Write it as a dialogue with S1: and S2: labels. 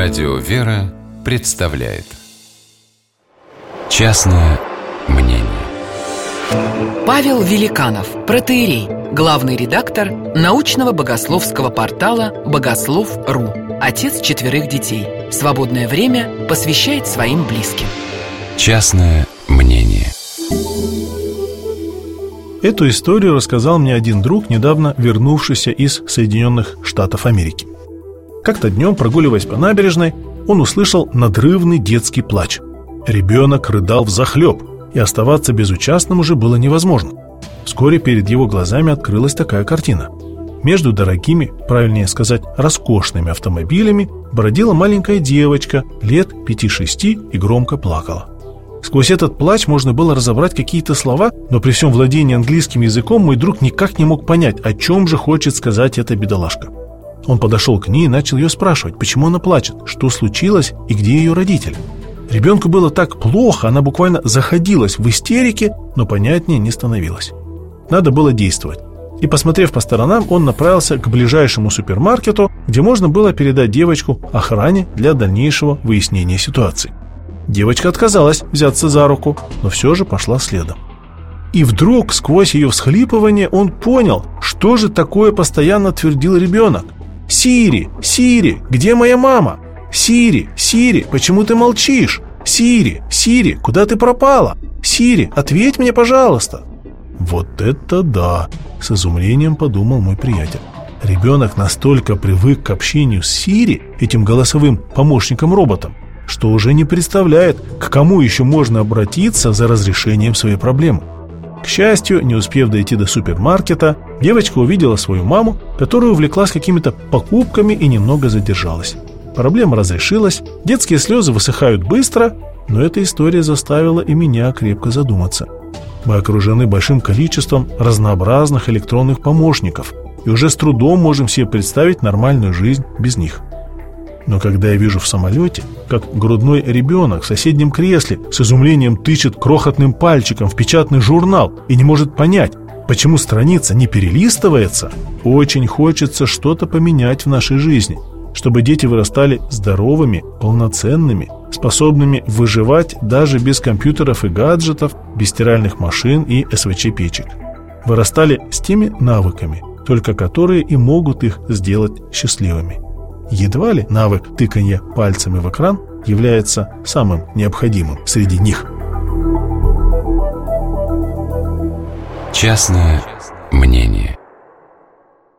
S1: Радио «Вера» представляет Частное мнение
S2: Павел Великанов, протеерей, главный редактор научного богословского портала «Богослов.ру», отец четверых детей. Свободное время посвящает своим близким.
S1: Частное мнение
S3: Эту историю рассказал мне один друг, недавно вернувшийся из Соединенных Штатов Америки. Как-то днем, прогуливаясь по набережной, он услышал надрывный детский плач. Ребенок рыдал в захлеб, и оставаться безучастным уже было невозможно. Вскоре перед его глазами открылась такая картина. Между дорогими, правильнее сказать, роскошными автомобилями бродила маленькая девочка лет 5-6 и громко плакала. Сквозь этот плач можно было разобрать какие-то слова, но при всем владении английским языком мой друг никак не мог понять, о чем же хочет сказать эта бедолашка. Он подошел к ней и начал ее спрашивать, почему она плачет, что случилось и где ее родители. Ребенку было так плохо, она буквально заходилась в истерике, но понятнее не становилось. Надо было действовать. И посмотрев по сторонам, он направился к ближайшему супермаркету, где можно было передать девочку охране для дальнейшего выяснения ситуации. Девочка отказалась взяться за руку, но все же пошла следом. И вдруг, сквозь ее всхлипывание, он понял, что же такое постоянно твердил ребенок. «Сири! Сири! Где моя мама? Сири! Сири! Почему ты молчишь? Сири! Сири! Куда ты пропала? Сири! Ответь мне, пожалуйста!» «Вот это да!» — с изумлением подумал мой приятель. Ребенок настолько привык к общению с Сири, этим голосовым помощником-роботом, что уже не представляет, к кому еще можно обратиться за разрешением своей проблемы. К счастью, не успев дойти до супермаркета, девочка увидела свою маму, которая увлеклась какими-то покупками и немного задержалась. Проблема разрешилась, детские слезы высыхают быстро, но эта история заставила и меня крепко задуматься. Мы окружены большим количеством разнообразных электронных помощников и уже с трудом можем себе представить нормальную жизнь без них. Но когда я вижу в самолете, как грудной ребенок в соседнем кресле с изумлением тычет крохотным пальчиком в печатный журнал и не может понять, почему страница не перелистывается, очень хочется что-то поменять в нашей жизни, чтобы дети вырастали здоровыми, полноценными, способными выживать даже без компьютеров и гаджетов, без стиральных машин и СВЧ-печек. Вырастали с теми навыками, только которые и могут их сделать счастливыми. Едва ли навык тыканья пальцами в экран является самым необходимым среди них.
S1: Частное мнение